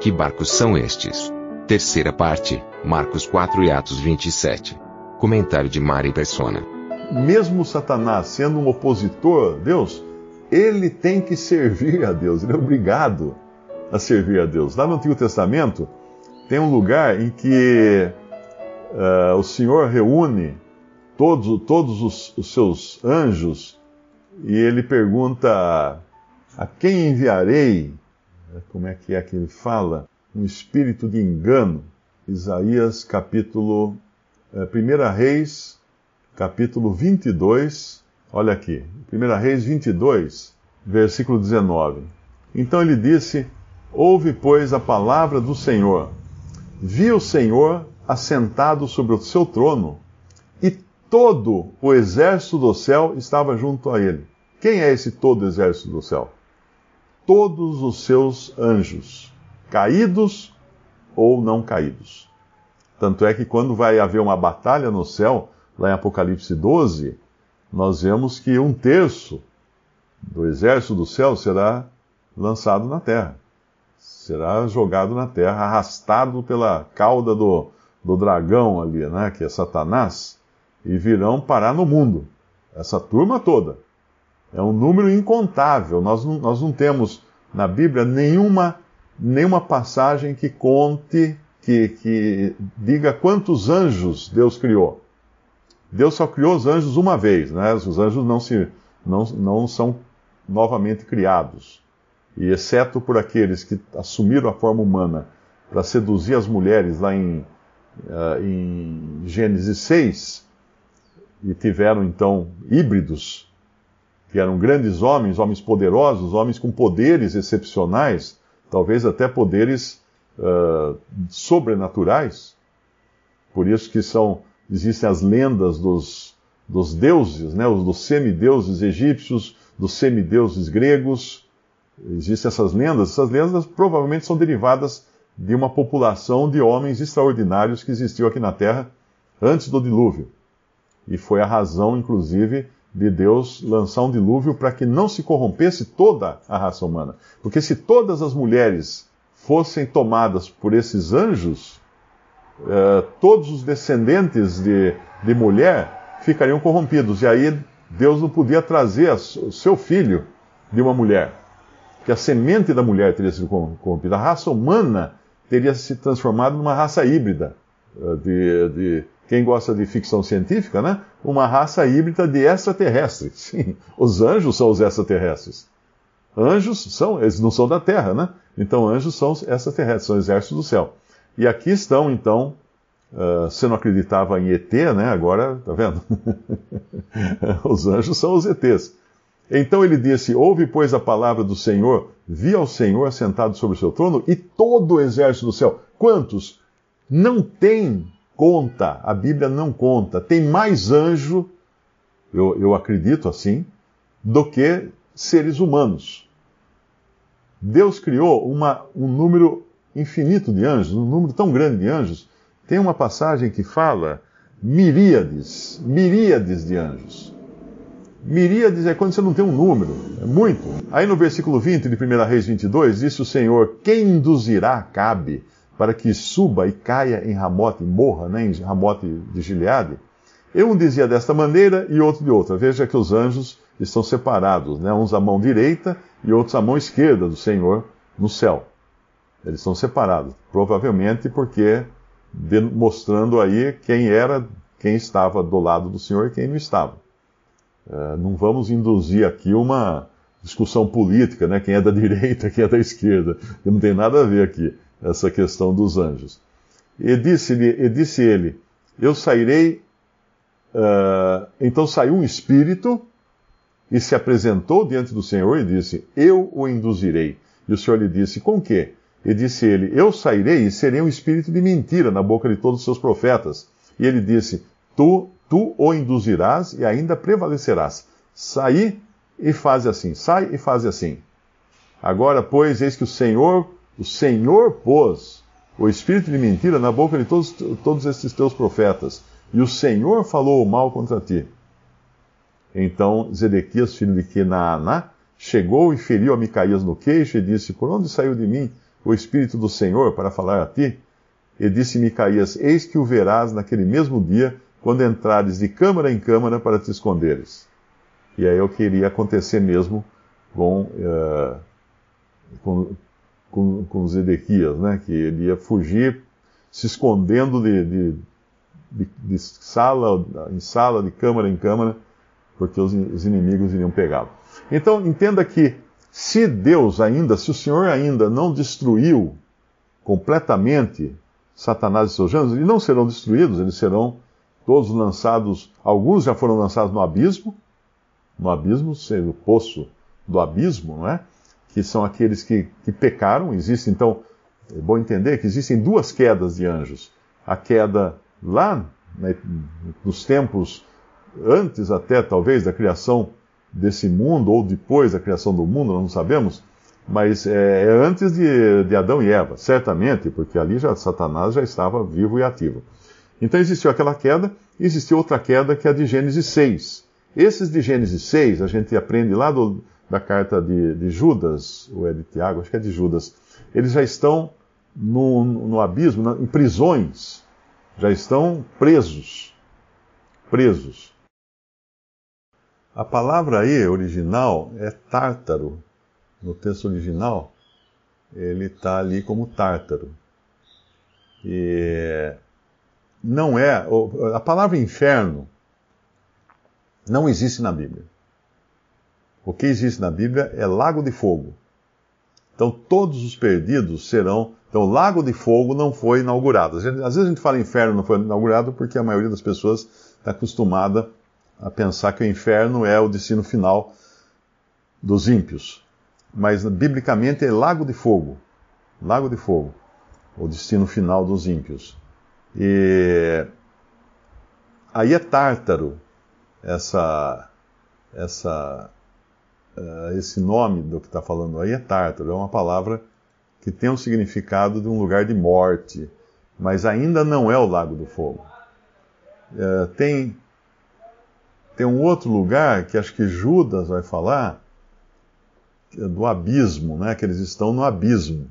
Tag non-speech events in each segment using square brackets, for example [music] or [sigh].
Que barcos são estes? Terceira parte, Marcos 4 e Atos 27. Comentário de Mari Persona. Mesmo Satanás sendo um opositor a Deus, ele tem que servir a Deus, ele é obrigado a servir a Deus. Lá no Antigo Testamento, tem um lugar em que uh, o Senhor reúne todos, todos os, os seus anjos e ele pergunta: A quem enviarei? Como é que é que ele fala? Um espírito de engano. Isaías capítulo. É, 1 Reis, capítulo 22. Olha aqui. 1 Reis 22, versículo 19. Então ele disse: Ouve, pois, a palavra do Senhor. Vi o Senhor assentado sobre o seu trono, e todo o exército do céu estava junto a ele. Quem é esse todo o exército do céu? Todos os seus anjos, caídos ou não caídos. Tanto é que quando vai haver uma batalha no céu, lá em Apocalipse 12, nós vemos que um terço do exército do céu será lançado na terra será jogado na terra, arrastado pela cauda do, do dragão ali, né, que é Satanás, e virão parar no mundo. Essa turma toda. É um número incontável. Nós não, nós não temos na Bíblia nenhuma, nenhuma passagem que conte, que, que diga quantos anjos Deus criou. Deus só criou os anjos uma vez, né? Os anjos não, se, não, não são novamente criados e exceto por aqueles que assumiram a forma humana para seduzir as mulheres lá em, uh, em Gênesis 6, e tiveram então híbridos, que eram grandes homens, homens poderosos, homens com poderes excepcionais, talvez até poderes uh, sobrenaturais. Por isso que são, existem as lendas dos, dos deuses, né, dos semideuses egípcios, dos semideuses gregos, Existem essas lendas, essas lendas provavelmente são derivadas de uma população de homens extraordinários que existiu aqui na Terra antes do dilúvio. E foi a razão, inclusive, de Deus lançar um dilúvio para que não se corrompesse toda a raça humana. Porque se todas as mulheres fossem tomadas por esses anjos, eh, todos os descendentes de, de mulher ficariam corrompidos. E aí Deus não podia trazer o seu filho de uma mulher que a semente da mulher teria sido corrompida. A raça humana teria se transformado numa raça híbrida. Eh, de, de, quem gosta de ficção científica, né? Uma raça híbrida de extraterrestres. [laughs] Sim, os anjos são os extraterrestres. Anjos são, eles não são da Terra, né? Então anjos são extraterrestres, são exércitos do céu. E aqui estão, então, uh, você não acreditava em ET, né? Agora, tá vendo? [laughs] os anjos são os ETs. Então ele disse: Ouve, pois, a palavra do Senhor, vi ao Senhor assentado sobre o seu trono e todo o exército do céu. Quantos? Não tem conta, a Bíblia não conta. Tem mais anjo, eu, eu acredito assim, do que seres humanos. Deus criou uma, um número infinito de anjos, um número tão grande de anjos. Tem uma passagem que fala miríades, miríades de anjos. Miríades é quando você não tem um número, é muito. Aí no versículo 20 de 1 Reis 22, disse o Senhor: Quem induzirá Cabe para que suba e caia em Ramote morra, né, em Ramote de Gileade? Um dizia desta maneira e outro de outra. Veja que os anjos estão separados, né, uns à mão direita e outros à mão esquerda do Senhor no céu. Eles estão separados, provavelmente porque mostrando aí quem era, quem estava do lado do Senhor e quem não estava. É, não vamos induzir aqui uma discussão política, né? Quem é da [laughs] direita, quem é da esquerda. Não tem nada a ver aqui essa questão dos anjos. E disse-lhe, e disse ele, eu sairei. Uh, então saiu um espírito e se apresentou diante do Senhor e disse: Eu o induzirei. E o Senhor lhe disse: Com que? E disse ele: Eu sairei e serei um espírito de mentira na boca de todos os seus profetas. E ele disse: Tu, tu o induzirás e ainda prevalecerás. Saí e faz assim. Sai e faz assim. Agora, pois, eis que o Senhor, o Senhor pôs o espírito de mentira na boca de todos, todos estes teus profetas. E o Senhor falou o mal contra ti. Então Zedequias, filho de Kenaaná, chegou e feriu a Micaías no queixo e disse: Por onde saiu de mim o Espírito do Senhor para falar a ti? E disse Micaías: Eis que o verás naquele mesmo dia, quando entrares de câmara em câmara para te esconderes. E aí eu queria acontecer mesmo com, uh, com, com, com Zedequias, né? que ele ia fugir se escondendo de, de, de, de sala em sala, de câmara em câmara, porque os, os inimigos iriam pegá-lo. Então, entenda que se Deus ainda, se o Senhor ainda não destruiu completamente Satanás e seus anjos, eles não serão destruídos, eles serão todos lançados, alguns já foram lançados no abismo, no abismo, sendo o poço do abismo, não é? Que são aqueles que, que pecaram. Existe, então, é bom entender que existem duas quedas de anjos. A queda lá, né, nos tempos antes até, talvez, da criação desse mundo, ou depois da criação do mundo, nós não sabemos, mas é, é antes de, de, Adão e Eva, certamente, porque ali já Satanás já estava vivo e ativo. Então existiu aquela queda, e existiu outra queda que é a de Gênesis 6. Esses de Gênesis 6, a gente aprende lá do, da carta de, de, Judas, ou é de Tiago, acho que é de Judas, eles já estão no, no abismo, em prisões, já estão presos. Presos. A palavra aí, original, é tártaro. No texto original, ele está ali como tártaro. E não é. A palavra inferno não existe na Bíblia. O que existe na Bíblia é lago de fogo. Então todos os perdidos serão. Então lago de fogo não foi inaugurado. Às vezes a gente fala inferno não foi inaugurado porque a maioria das pessoas está acostumada a pensar que o inferno é o destino final dos ímpios. Mas biblicamente é lago de fogo. Lago de fogo. O destino final dos ímpios. E aí é Tártaro, essa, essa, uh, esse nome do que está falando aí é Tártaro. É uma palavra que tem um significado de um lugar de morte, mas ainda não é o Lago do Fogo. Uh, tem tem um outro lugar que acho que Judas vai falar, é do abismo, né? que eles estão no abismo.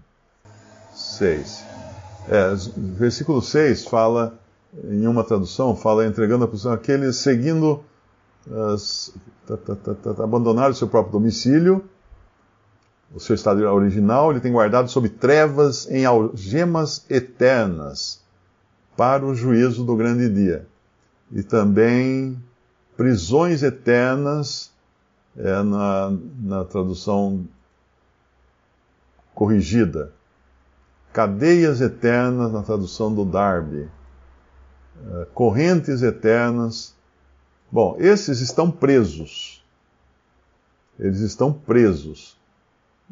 6. É, versículo 6 fala, em uma tradução, fala entregando a posição aqueles seguindo, as, abandonaram o seu próprio domicílio, o seu estado original, ele tem guardado sob trevas em algemas eternas para o juízo do grande dia. E também prisões eternas, é na, na tradução corrigida. Cadeias eternas, na tradução do Darby. É, correntes eternas. Bom, esses estão presos. Eles estão presos.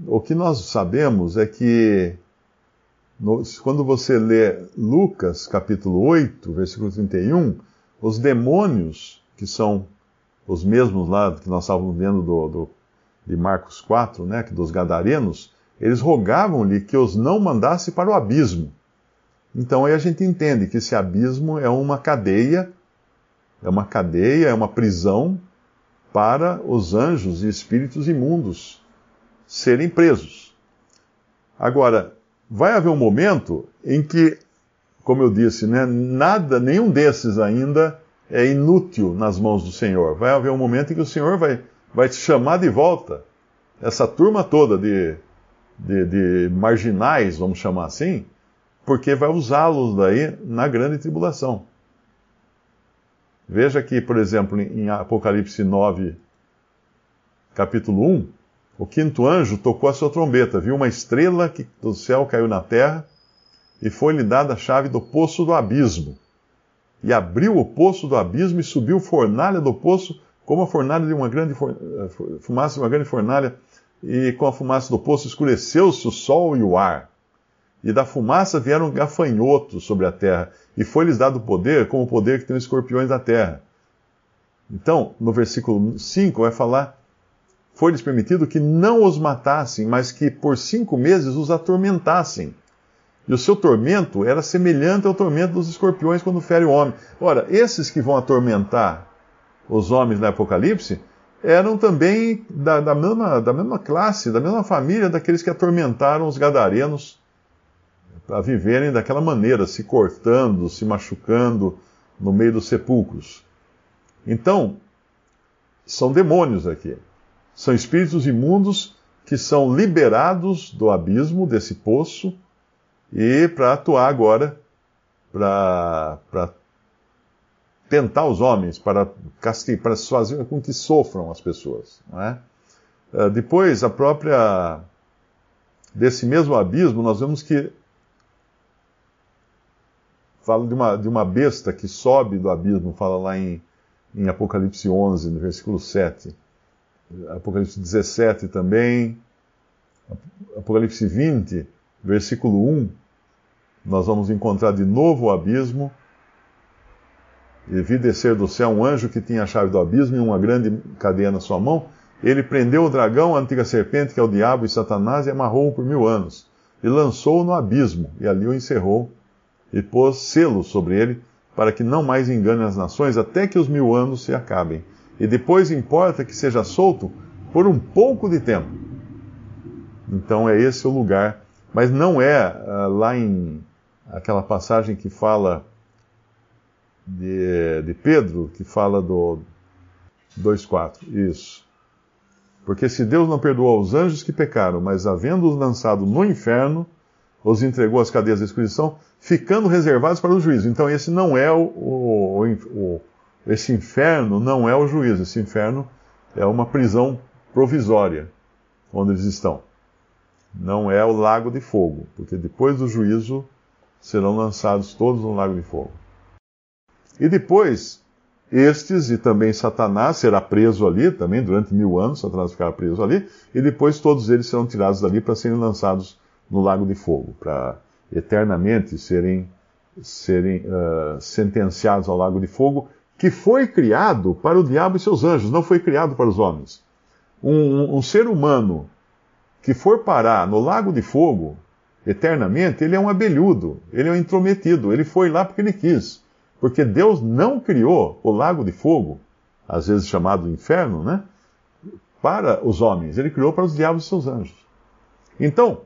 O que nós sabemos é que, quando você lê Lucas capítulo 8, versículo 31, os demônios que são os mesmos lá que nós estávamos vendo do, do, de Marcos 4, né, dos gadarenos, eles rogavam-lhe que os não mandasse para o abismo. Então aí a gente entende que esse abismo é uma cadeia, é uma cadeia, é uma prisão para os anjos e espíritos imundos serem presos. Agora, vai haver um momento em que, como eu disse, né, nada, nenhum desses ainda é inútil nas mãos do Senhor. Vai haver um momento em que o Senhor vai, vai te chamar de volta. Essa turma toda de, de, de marginais, vamos chamar assim, porque vai usá-los daí na grande tribulação. Veja que, por exemplo, em Apocalipse 9, capítulo 1, o quinto anjo tocou a sua trombeta, viu uma estrela que do céu caiu na terra e foi-lhe dada a chave do poço do abismo e abriu o poço do abismo e subiu fornalha do poço como a fornalha de uma grande fumaça de uma grande fornalha, e com a fumaça do poço escureceu-se o sol e o ar. E da fumaça vieram gafanhotos sobre a terra, e foi-lhes dado poder, como o poder que tem os escorpiões da terra. Então, no versículo 5 vai falar: foi-lhes permitido que não os matassem, mas que por cinco meses os atormentassem. E o seu tormento era semelhante ao tormento dos escorpiões quando fere o homem. Ora, esses que vão atormentar os homens no Apocalipse eram também da, da, mesma, da mesma classe, da mesma família daqueles que atormentaram os gadarenos para viverem daquela maneira, se cortando, se machucando no meio dos sepulcros. Então, são demônios aqui. São espíritos imundos que são liberados do abismo, desse poço, e para atuar agora, para tentar os homens, para, castigar, para fazer com que sofram as pessoas. É? Uh, depois, a própria. desse mesmo abismo, nós vemos que. Fala de uma, de uma besta que sobe do abismo, fala lá em, em Apocalipse 11, no versículo 7. Apocalipse 17 também. Apocalipse 20, versículo 1. Nós vamos encontrar de novo o abismo e vi descer do céu um anjo que tinha a chave do abismo e uma grande cadeia na sua mão. Ele prendeu o dragão, a antiga serpente, que é o diabo e Satanás, e amarrou-o por mil anos. E lançou-o no abismo, e ali o encerrou, e pôs selo sobre ele, para que não mais engane as nações, até que os mil anos se acabem. E depois importa que seja solto por um pouco de tempo. Então é esse o lugar. Mas não é uh, lá em aquela passagem que fala de, de Pedro, que fala do 2,4. Isso. Porque se Deus não perdoou os anjos que pecaram, mas havendo-os lançado no inferno, os entregou às cadeias da escuridão, ficando reservados para o juízo. Então esse não é o, o, o, esse inferno não é o juízo, esse inferno é uma prisão provisória onde eles estão. Não é o lago de fogo, porque depois do juízo serão lançados todos no lago de fogo. E depois, estes e também Satanás será preso ali também durante mil anos, Satanás ficará preso ali, e depois todos eles serão tirados dali para serem lançados no lago de fogo, para eternamente serem, serem uh, sentenciados ao lago de fogo, que foi criado para o diabo e seus anjos, não foi criado para os homens. Um, um, um ser humano que for parar no lago de fogo eternamente, ele é um abelhudo, ele é um intrometido, ele foi lá porque ele quis. Porque Deus não criou o lago de fogo, às vezes chamado inferno, né? Para os homens, ele criou para os diabos e seus anjos. Então,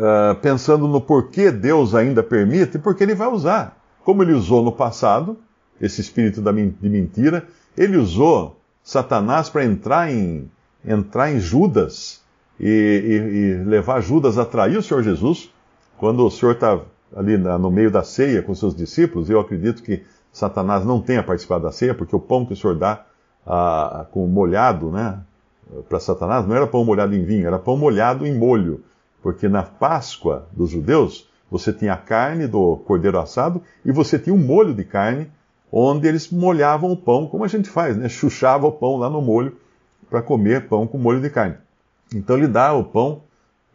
uh, pensando no porquê Deus ainda permite, porque ele vai usar. Como ele usou no passado, esse espírito de mentira, ele usou Satanás para entrar em, entrar em Judas e, e, e, levar Judas a trair o Senhor Jesus, quando o Senhor está ali na, no meio da ceia com seus discípulos, eu acredito que Satanás não tenha participado da ceia, porque o pão que o Senhor dá ah, com molhado, né, para Satanás, não era pão molhado em vinho, era pão molhado em molho. Porque na Páscoa dos judeus, você tinha a carne do cordeiro assado e você tinha um molho de carne, onde eles molhavam o pão, como a gente faz, né? Chuchava o pão lá no molho para comer pão com molho de carne. Então ele dá o pão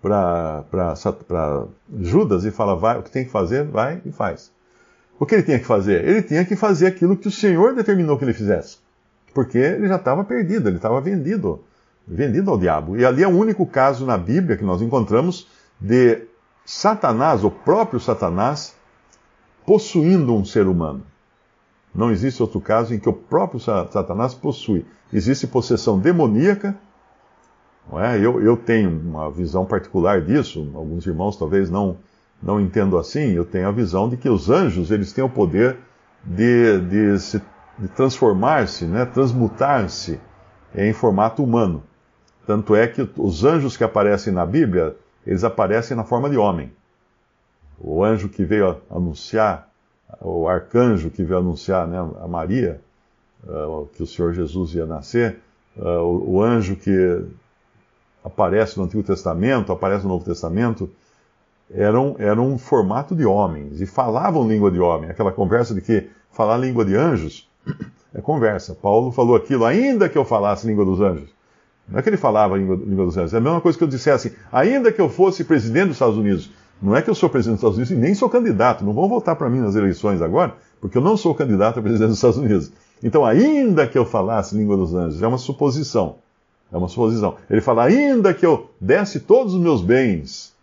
para Judas e fala: vai, o que tem que fazer, vai e faz. O que ele tinha que fazer? Ele tinha que fazer aquilo que o Senhor determinou que ele fizesse. Porque ele já estava perdido, ele estava vendido, vendido ao diabo. E ali é o único caso na Bíblia que nós encontramos de Satanás, o próprio Satanás, possuindo um ser humano. Não existe outro caso em que o próprio Satanás possui. Existe possessão demoníaca não é? eu, eu tenho uma visão particular disso, alguns irmãos talvez não, não entendam assim, eu tenho a visão de que os anjos eles têm o poder de, de, se, de transformar-se, né? transmutar-se em formato humano. Tanto é que os anjos que aparecem na Bíblia, eles aparecem na forma de homem. O anjo que veio anunciar, o arcanjo que veio anunciar né, a Maria, uh, que o Senhor Jesus ia nascer, uh, o, o anjo que aparece no Antigo Testamento, aparece no Novo Testamento, eram, eram um formato de homens e falavam língua de homem. Aquela conversa de que falar língua de anjos É conversa. Paulo falou aquilo, ainda que eu falasse língua dos anjos. Não é que ele falava língua, língua dos anjos, é a mesma coisa que eu dissesse, ainda que eu fosse presidente dos Estados Unidos. Não é que eu sou presidente dos Estados Unidos e nem sou candidato. Não vão votar para mim nas eleições agora, porque eu não sou candidato a presidente dos Estados Unidos. Então, ainda que eu falasse língua dos anjos, é uma suposição. É uma suposição. Ele fala, ainda que eu desse todos os meus bens.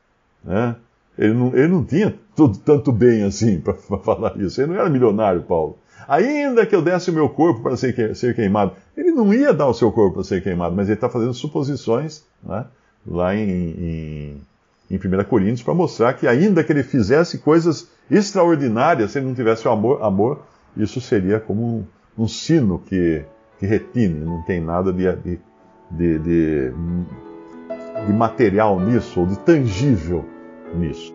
Né? Ele, não, ele não tinha tudo, tanto bem assim [laughs] para falar isso. Ele não era milionário, Paulo. Ainda que eu desse o meu corpo para ser, ser queimado. Ele não ia dar o seu corpo para ser queimado, mas ele está fazendo suposições né? lá em, em, em 1 Coríntios para mostrar que, ainda que ele fizesse coisas extraordinárias, se ele não tivesse o amor, amor isso seria como um, um sino que, que retine, não tem nada de, de de, de, de material nisso, ou de tangível nisso.